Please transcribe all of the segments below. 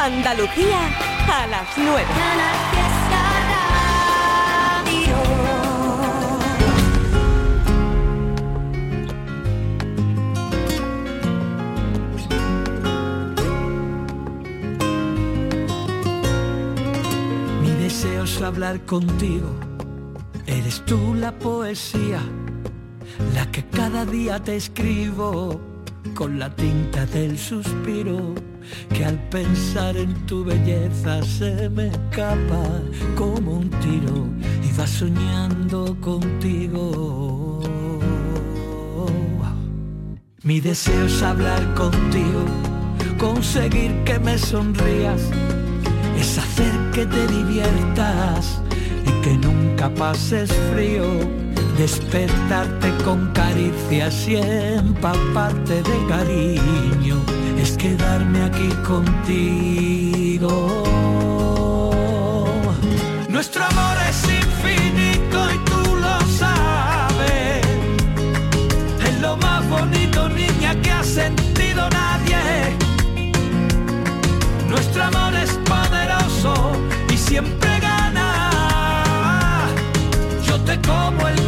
Andalucía a las 9. Mi deseo es hablar contigo. Eres tú la poesía, la que cada día te escribo con la tinta del suspiro que al pensar en tu belleza se me escapa como un tiro y va soñando contigo. Mi deseo es hablar contigo, conseguir que me sonrías, es hacer que te diviertas y que nunca pases frío despertarte con caricias y empaparte de cariño, es quedarme aquí contigo. Nuestro amor es infinito y tú lo sabes, es lo más bonito niña que ha sentido nadie. Nuestro amor es poderoso y siempre gana. Yo te como el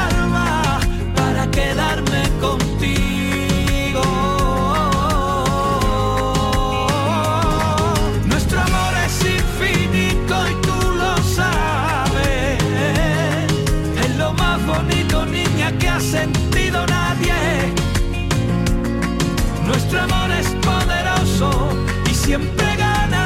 siempre gana.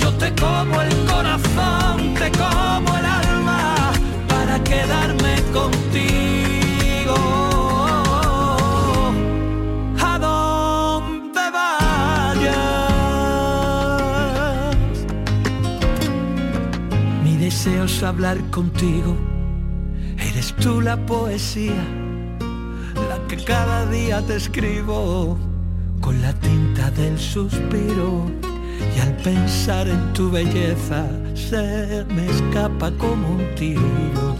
Yo te como el corazón, te como el alma para quedarme contigo. A donde vayas. Mi deseo es hablar contigo. Eres tú la poesía la que cada día te escribo la tinta del suspiro y al pensar en tu belleza se me escapa como un tiro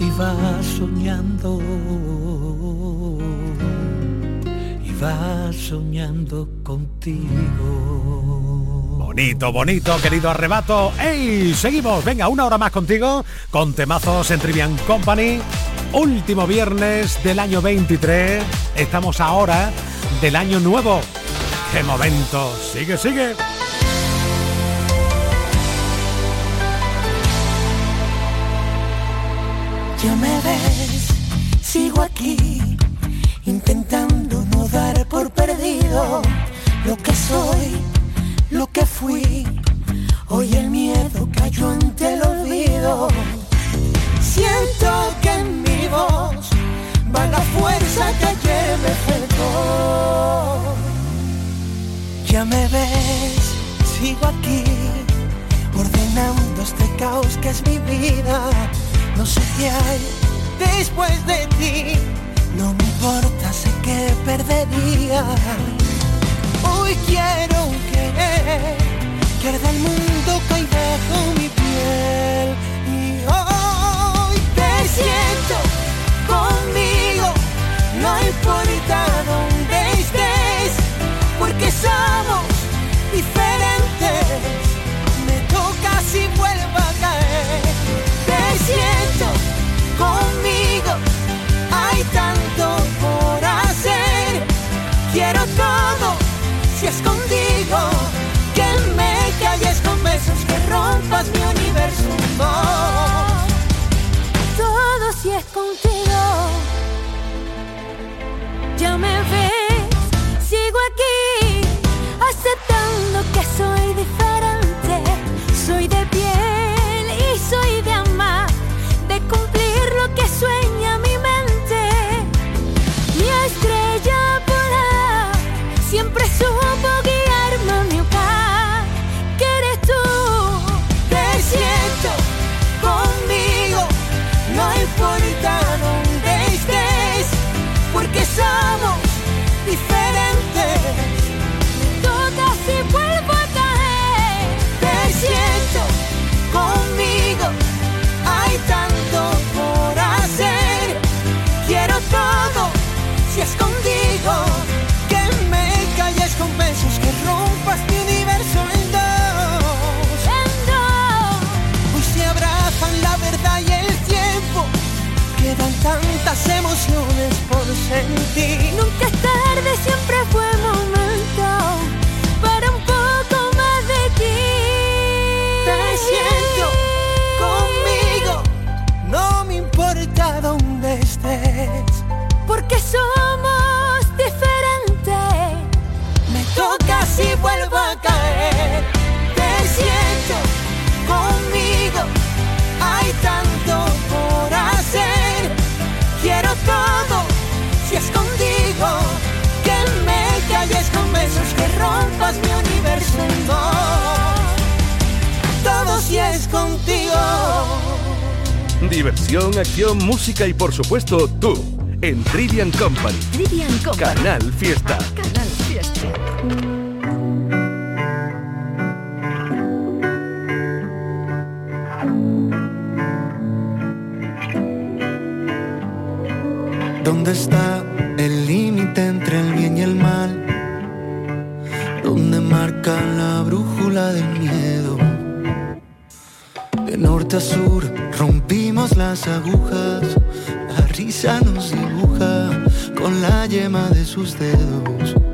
y va soñando y va soñando contigo. Bonito, bonito, querido arrebato. ¡Ey! Seguimos, venga, una hora más contigo con temazos en Trivian Company. Último viernes del año 23. Estamos ahora del año nuevo. ¡Qué momento! Sigue, sigue. Ya me ves, sigo aquí, intentando no dar por perdido lo que soy, lo que fui. Hoy el miedo cayó ante el olvido. Siento que en mi voz va la fuerza que ayer me faltó. Ya me ves, sigo aquí, ordenando este caos que es mi vida. No sé qué hay después de ti, no me importa, sé que perdería. Hoy quiero querer que el mundo caiga bajo mi piel. Y hoy te siento conmigo, no importa dónde estés, que somos diferentes. Me toca si vuelvo a caer. Te siento conmigo, hay tanto por hacer. Quiero todo si es contigo. Que me calles con besos, que rompas mi universo. Todo si es contigo. Ya me ves, sigo aquí tanto que soy tantas emociones por sentir. Nunca es tarde, siempre fue. es contigo. Diversión, acción, música y por supuesto tú. En Trivian Company. Canal Fiesta. Canal Fiesta. ¿Dónde está el límite entre el bien y el mal? ¿Dónde marca la brújula del miedo? sur rompimos las agujas, la risa nos dibuja con la yema de sus dedos.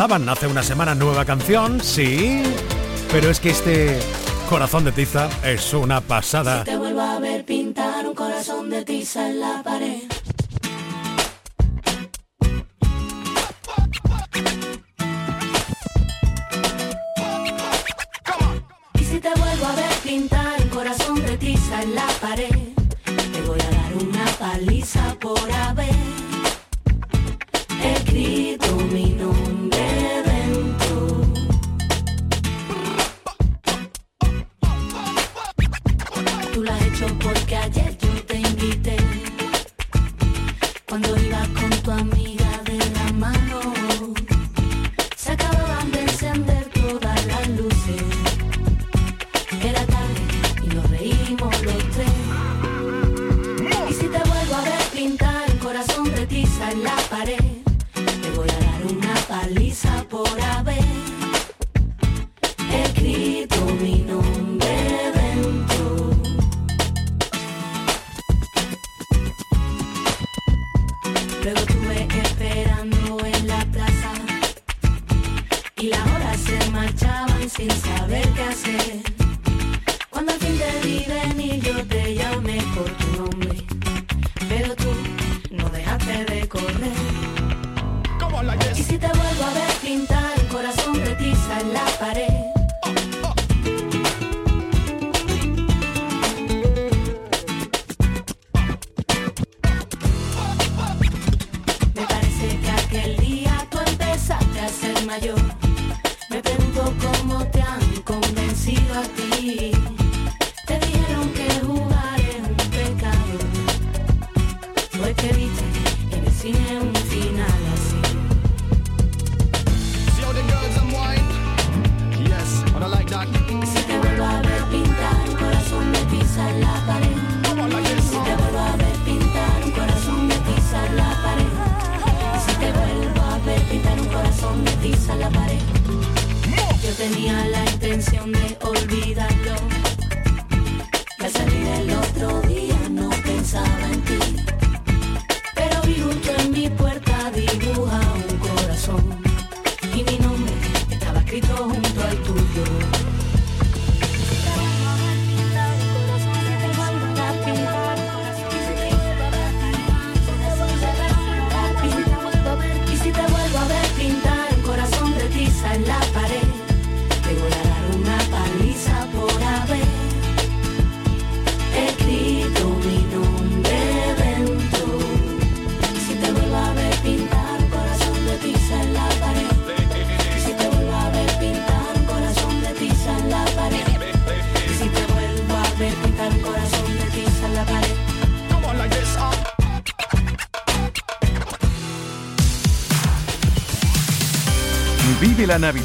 lanzaban hace una semana nueva canción, sí, pero es que este corazón de tiza es una pasada. Si te vuelvo a ver pintar un corazón de tiza en la pared. Y si te vuelvo a ver pintar un corazón de tiza en la pared, te voy a dar una paliza por haber Yo tenía la intención de olvidarlo.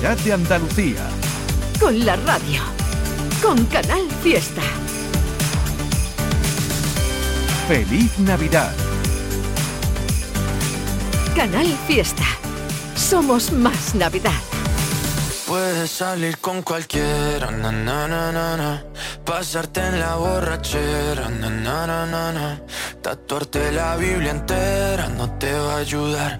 Navidad de Andalucía. Con la radio. Con Canal Fiesta. Feliz Navidad. Canal Fiesta. Somos más Navidad. Puedes salir con cualquiera, na, na, na, na, na. pasarte en la borrachera, na, na, na, na, na. tatuarte la Biblia entera no te va a ayudar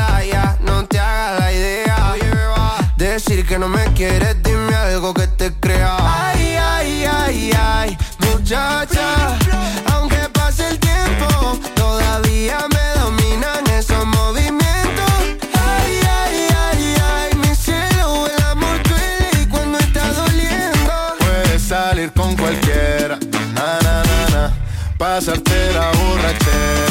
Que no me quieres, dime algo que te crea. Ay, ay, ay, ay, muchacha. Aunque pase el tiempo, todavía me dominan esos movimientos. Ay, ay, ay, ay, mi cielo, el amor duele cuando está doliendo. Puedes salir con cualquiera, na na na na, pasarte la borrachera,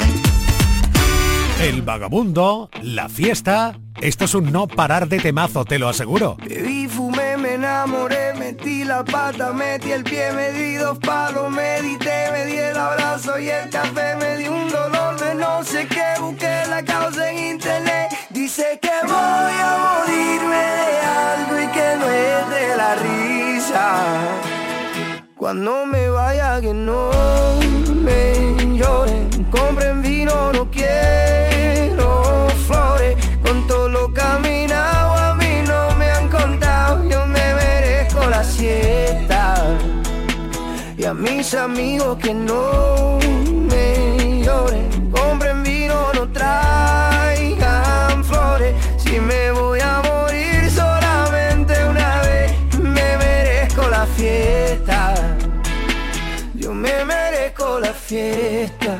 El vagabundo, la fiesta. Esto es un no parar de temazo, te lo aseguro. Bebí, fumé, me enamoré, metí la pata, metí el pie, me di dos palos, medité, me di el abrazo y el café, me di un dolor de no sé qué, busqué la causa en internet. Dice que voy a morirme de algo y que no es de la risa. Cuando me vaya que no me lloren, compren vino, no quiero flores. Con todo lo caminado a mí no me han contado, yo me merezco la siesta. Y a mis amigos que no me lloren, compren vino, no traigan flores. Si me voy a morir solamente una vez, me merezco la fiesta. Yo me merezco la fiesta.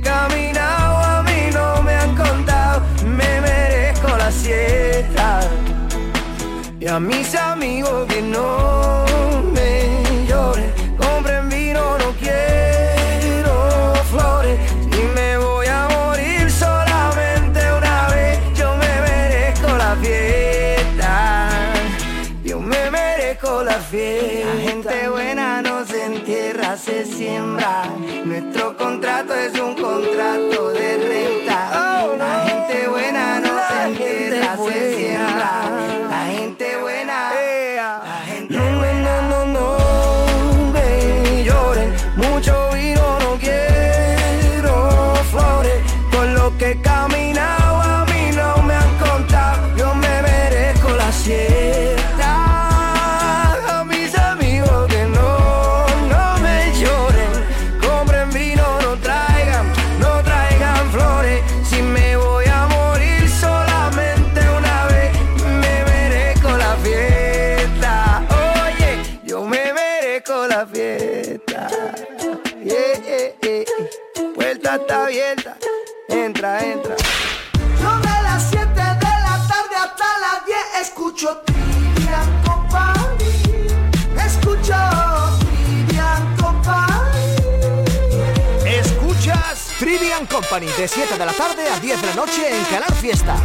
caminado a mí no me han contado, me merezco la siesta. Y a mis amigos que no me lloren, compren vino, no quiero flores. Si me voy a morir solamente una vez, yo me merezco la fiesta. Yo me merezco la fiesta. La gente buena no siembra. Nuestro contrato es un contrato de renta. La gente buena no se entierra, se siembra. La gente buena. La gente buena no, no me lloren. Mucho vino no quiero flores. Con lo que De 7 de la tarde a 10 de la noche en Canal Fiesta.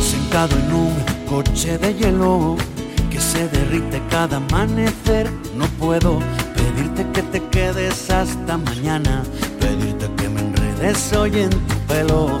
Sentado en un coche de hielo que se derrite cada amanecer, no puedo pedirte que te quedes hasta mañana, pedirte que me enredes hoy en tu pelo.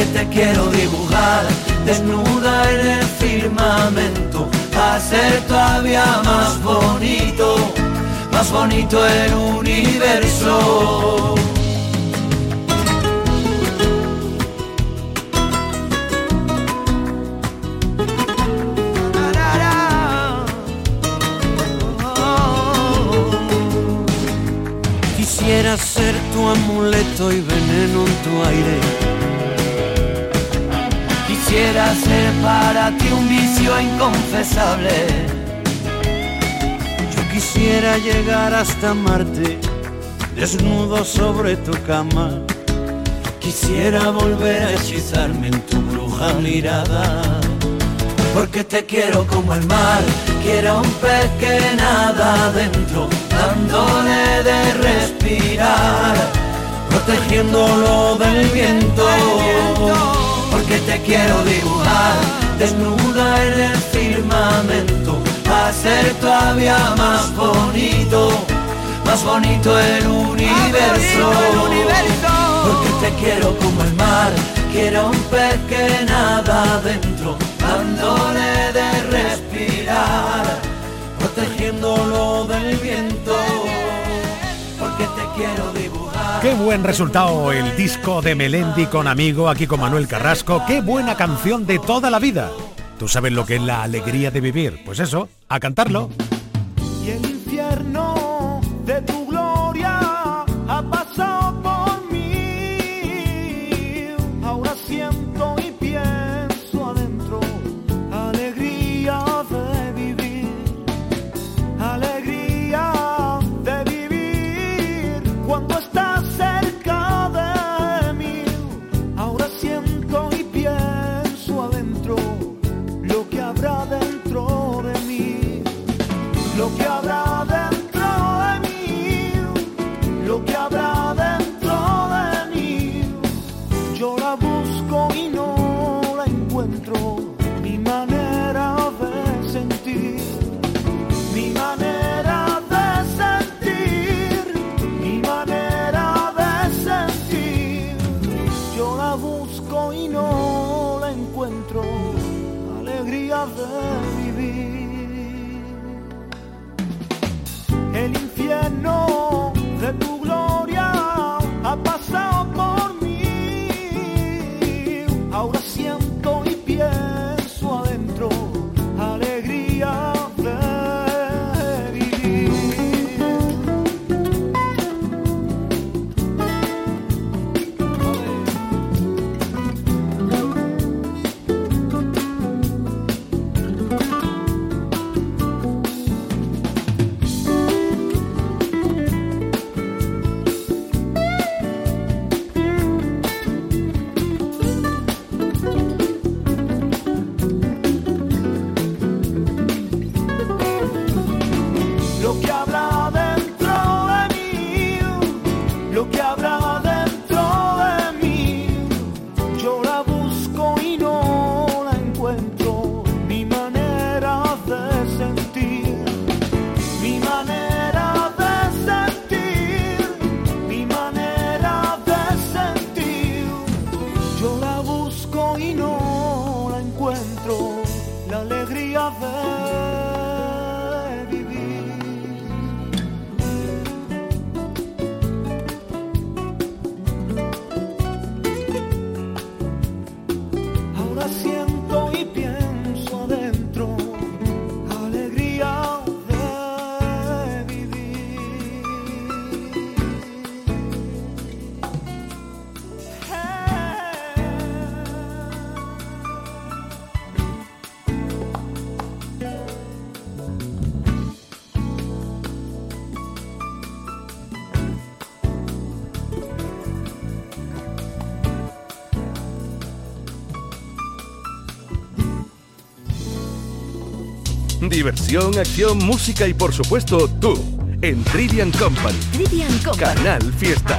Porque te quiero dibujar desnuda en el firmamento, hacer todavía más bonito más bonito el universo. Quisiera ser tu amuleto y veneno en tu aire. Quisiera ser para ti un vicio inconfesable quisiera llegar hasta Marte, desnudo sobre tu cama. Quisiera volver a hechizarme en tu bruja mirada. Porque te quiero como el mar, quiero un pez que nada adentro, dándole de respirar, protegiéndolo del viento. Porque te quiero dibujar, desnuda en el firmamento hacer todavía más bonito, más bonito el universo. Porque te quiero como el mar, quiero un pez que nada adentro, dándole de respirar, protegiéndolo del viento. Qué buen resultado el disco de Melendi con amigo aquí con Manuel Carrasco. Qué buena canción de toda la vida. ¿Tú sabes lo que es la alegría de vivir? Pues eso, a cantarlo. Diversión, acción, música y por supuesto tú. En Trivian Company. Trivian Company. Canal Fiesta.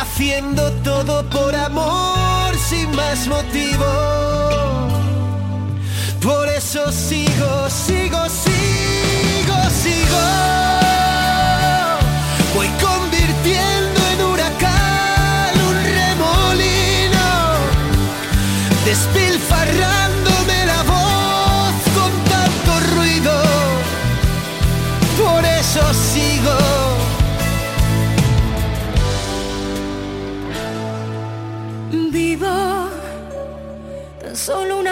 haciendo todo por amor sin más motivo. Por eso sigo,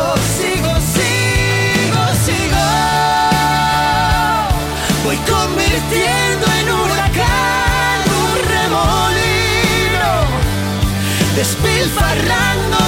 sigo, sigo, sigo, sigo. Voy convirtiendo en un huracán un remolino, despilfarrando.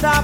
En esta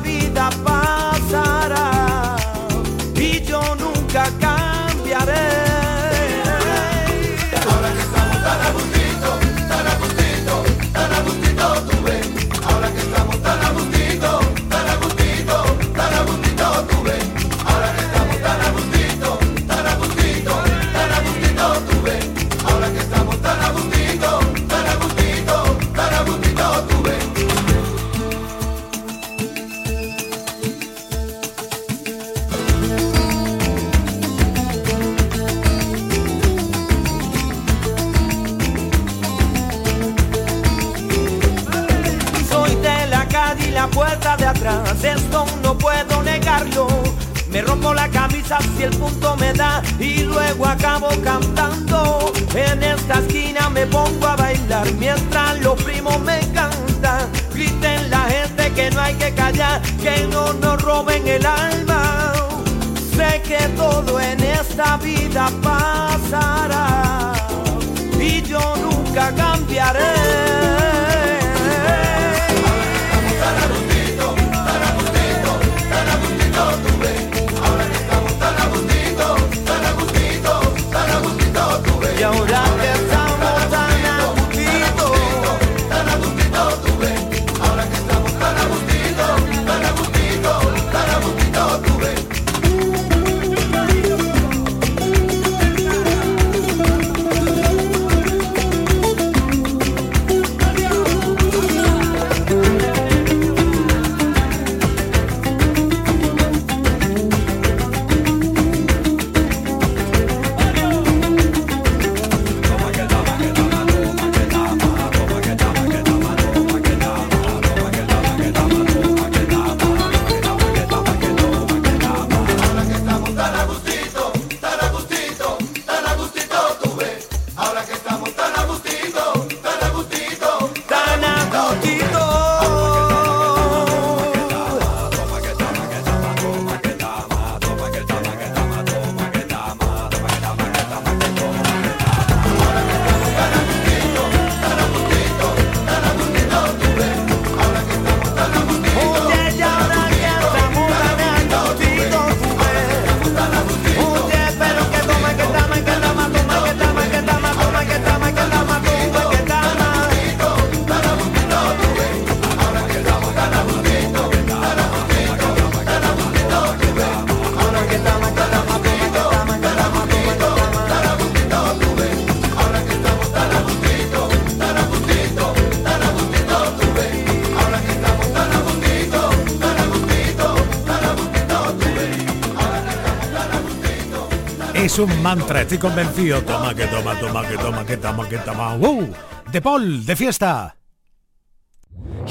Es un mantra, estoy convencido. Toma, que toma, toma, que toma, que toma, que toma. ¡Uh! De Paul, de fiesta.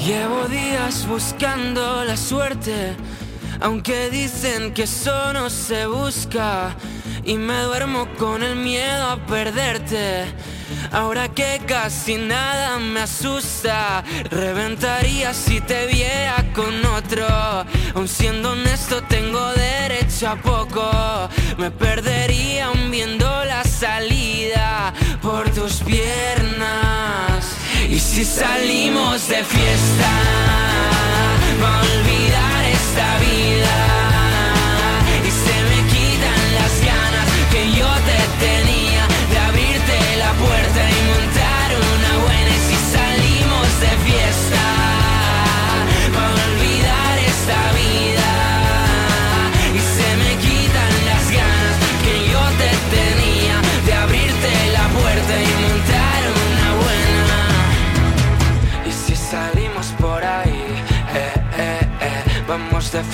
Llevo días buscando la suerte, aunque dicen que eso no se busca. Y me duermo con el miedo a perderte. Ahora que casi nada me asusta, reventaría si te viera con otro. Aun siendo honesto, tengo derecho a poco. Me perdería aún viendo la salida por tus piernas. Y si salimos de fiesta,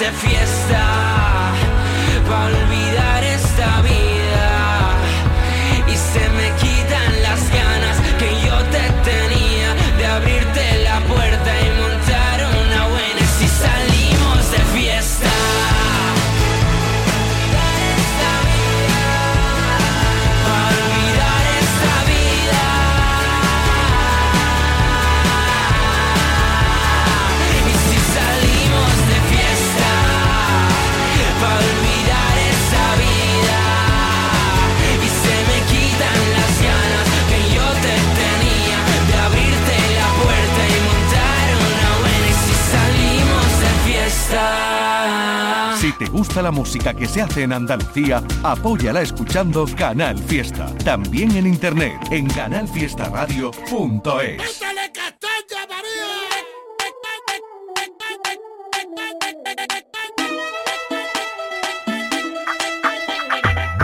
de fiesta, la música que se hace en Andalucía, apóyala escuchando Canal Fiesta. También en internet en canalfiestaradio.es.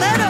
sortero.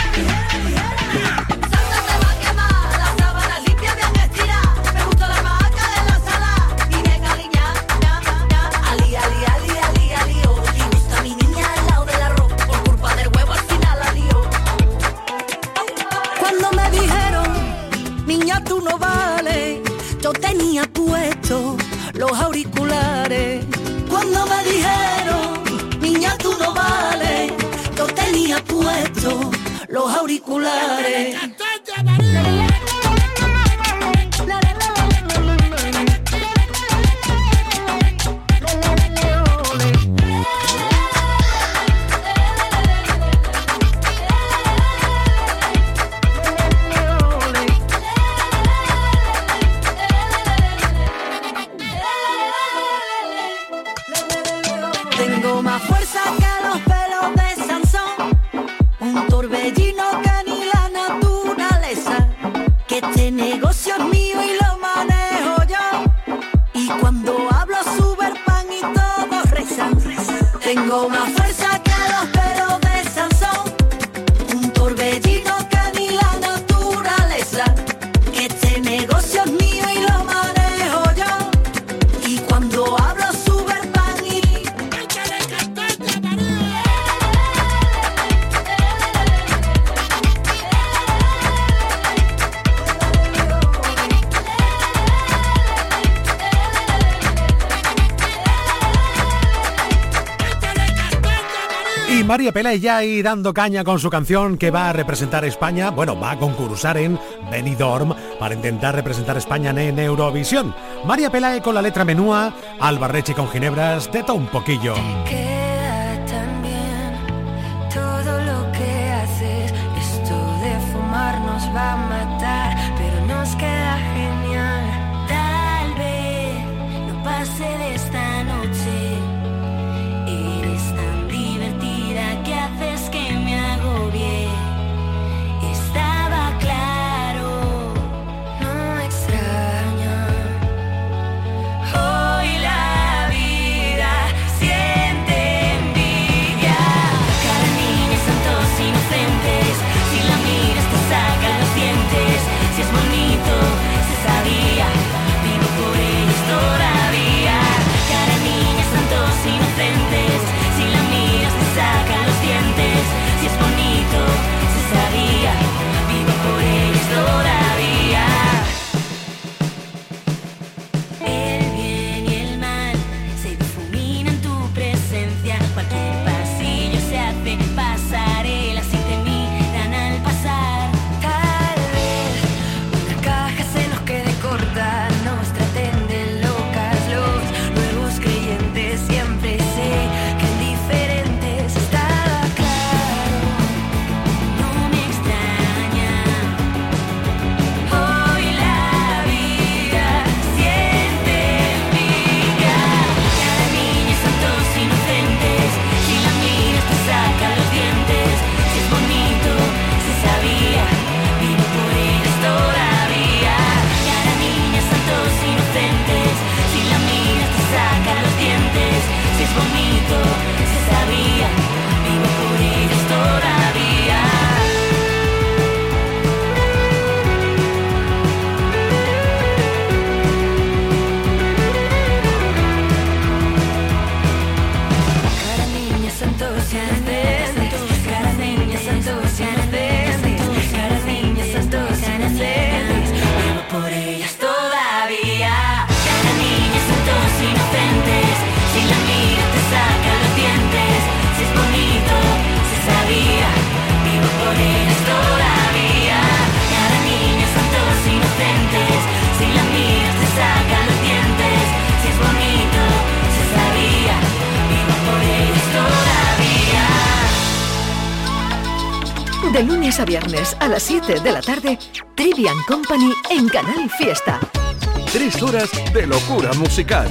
particolare eh. Mario Pela y dando caña con su canción que va a representar a España, bueno, va a concursar en Benidorm para intentar representar a España en Eurovisión. María Pelae con la letra menúa, Albarreche con Ginebras, teta un poquillo. 7 de la tarde, Trivian Company en Canal Fiesta. Tres horas de locura musical.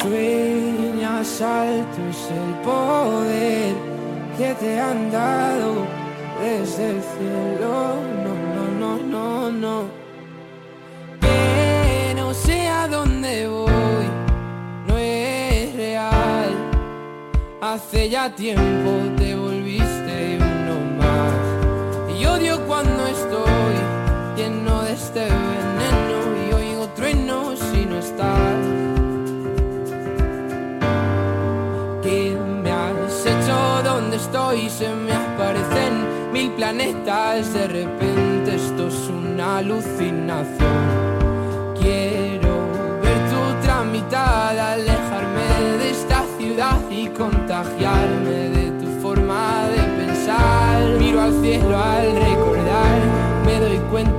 Sueña saltos el poder que te han dado desde el cielo. No, no, no, no, no. Que no sé a dónde voy, no es real. Hace ya tiempo te este veneno y oigo trueno si no estás. ¿Qué me has hecho? ¿Dónde estoy? Se me aparecen mil planetas. De repente esto es una alucinación. Quiero ver tu tramitada, alejarme de esta ciudad y contagiarme de tu forma de pensar. Miro al cielo, al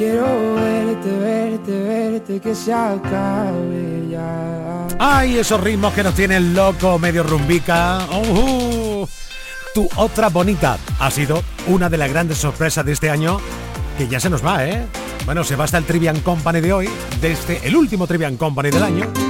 Quiero verte, verte, verte, que se acabe ya. ¡Ay, esos ritmos que nos tienen loco, medio rumbica! ¡Ujú! Tu otra bonita ha sido una de las grandes sorpresas de este año que ya se nos va, ¿eh? Bueno, se va hasta el Trivian Company de hoy, desde el último Trivian Company del año.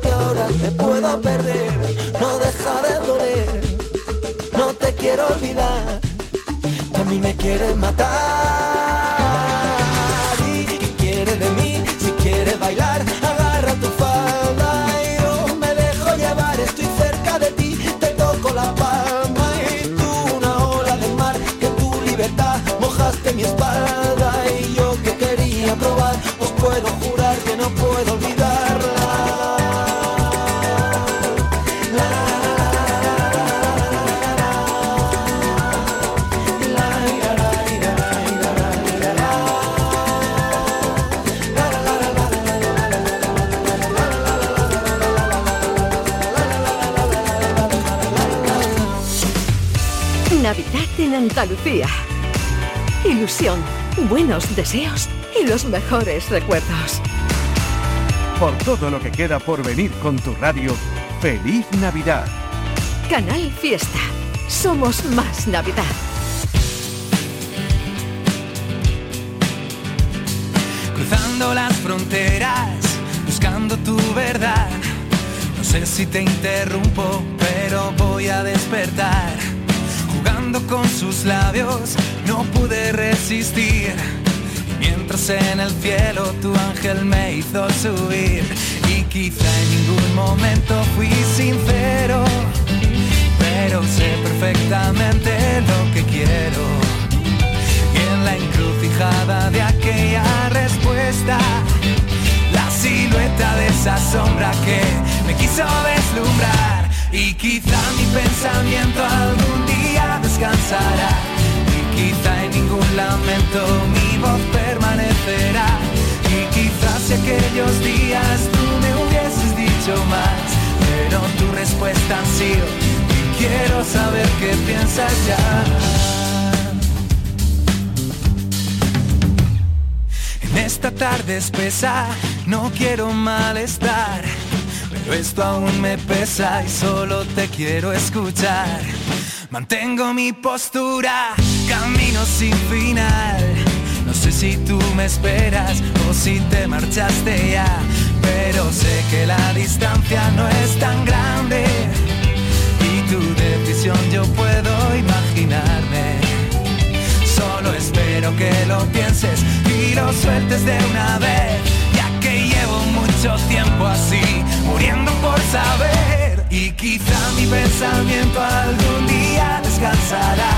que ahora te puedo perder, no deja de doler, no te quiero olvidar, a mí me quieres matar Andalucía. Ilusión, buenos deseos y los mejores recuerdos. Por todo lo que queda por venir con tu radio, feliz Navidad. Canal Fiesta. Somos más Navidad. cruzando las fronteras, buscando tu verdad. No sé si te interrumpo, pero voy a despertar. Con sus labios, no pude resistir. Mientras en el cielo tu ángel me hizo subir. Y quizá en ningún momento fui sincero, pero sé perfectamente lo que quiero. Y en la encrucijada de aquella respuesta, la silueta de esa sombra que me quiso deslumbrar. Y quizá mi pensamiento algún día descansará. Y quizá en ningún lamento mi voz permanecerá. Y quizás si aquellos días tú me hubieses dicho más, pero tu respuesta ha sido, y quiero saber qué piensas ya. En esta tarde espesa no quiero malestar, esto aún me pesa y solo te quiero escuchar. Mantengo mi postura, camino sin final. No sé si tú me esperas o si te marchaste ya, pero sé que la distancia no es tan grande y tu decisión yo puedo imaginarme. Solo espero que lo pienses y lo sueltes de una vez, ya que llevo mucho tiempo así, muriendo por saber. Y quizá mi pensamiento algún día descansará,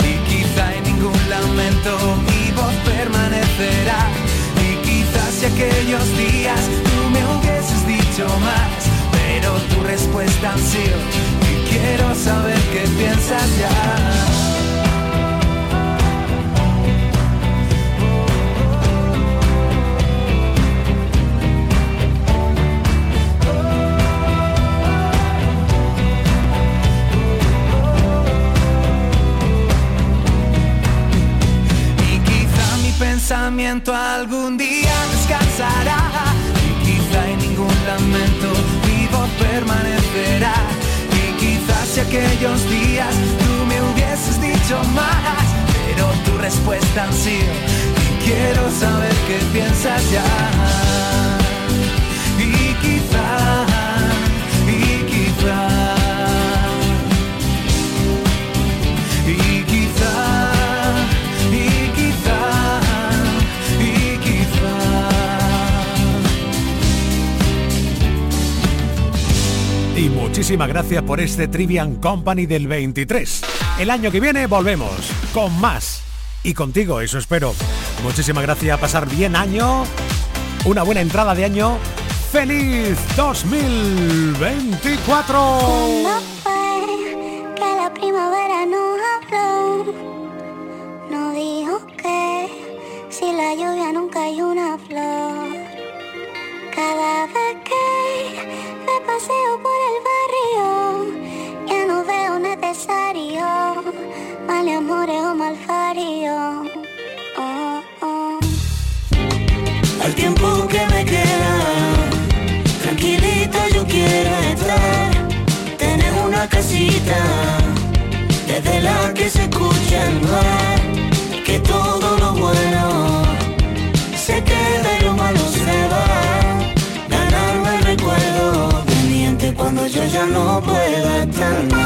y quizá en ningún lamento mi voz permanecerá. Y quizás si aquellos días tú me hubieses dicho más, pero tu respuesta ha sido, y quiero saber qué piensas ya. Pensamiento algún día descansará. Y quizá en ningún lamento mi voz permanecerá. Y quizás si aquellos días tú me hubieses dicho más, pero tu respuesta ha sido, y quiero saber qué piensas ya. Muchísimas gracias por este Trivian Company del 23. El año que viene volvemos con más. Y contigo, eso espero. Muchísimas gracias, pasar bien año. Una buena entrada de año. ¡Feliz 2024! Desde la que se escucha el mar. Que todo lo bueno se queda y lo malo se va. Ganarme el recuerdo pendiente cuando yo ya no pueda estar más.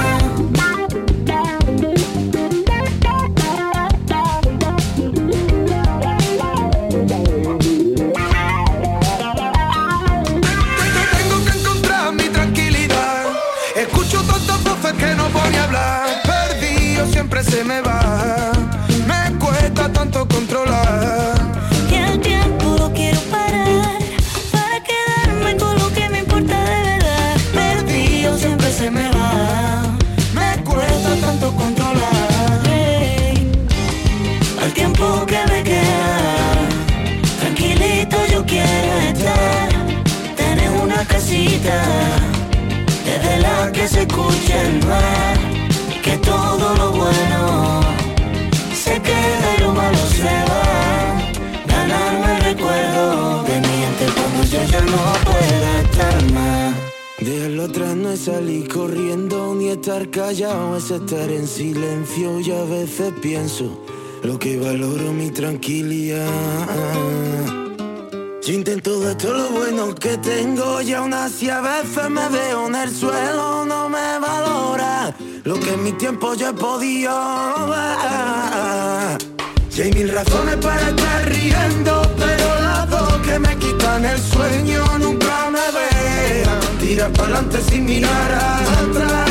Salir corriendo ni estar callado, es estar en silencio y a veces pienso lo que valoro mi tranquilidad. Yo intento de todo lo bueno que tengo y aún así a veces me veo en el suelo, no me valora lo que en mi tiempo yo he podido ver. Y hay mil razones para estar riendo, pero las dos que me quitan el sueño nunca me. Tira para adelante sin mirar atrás.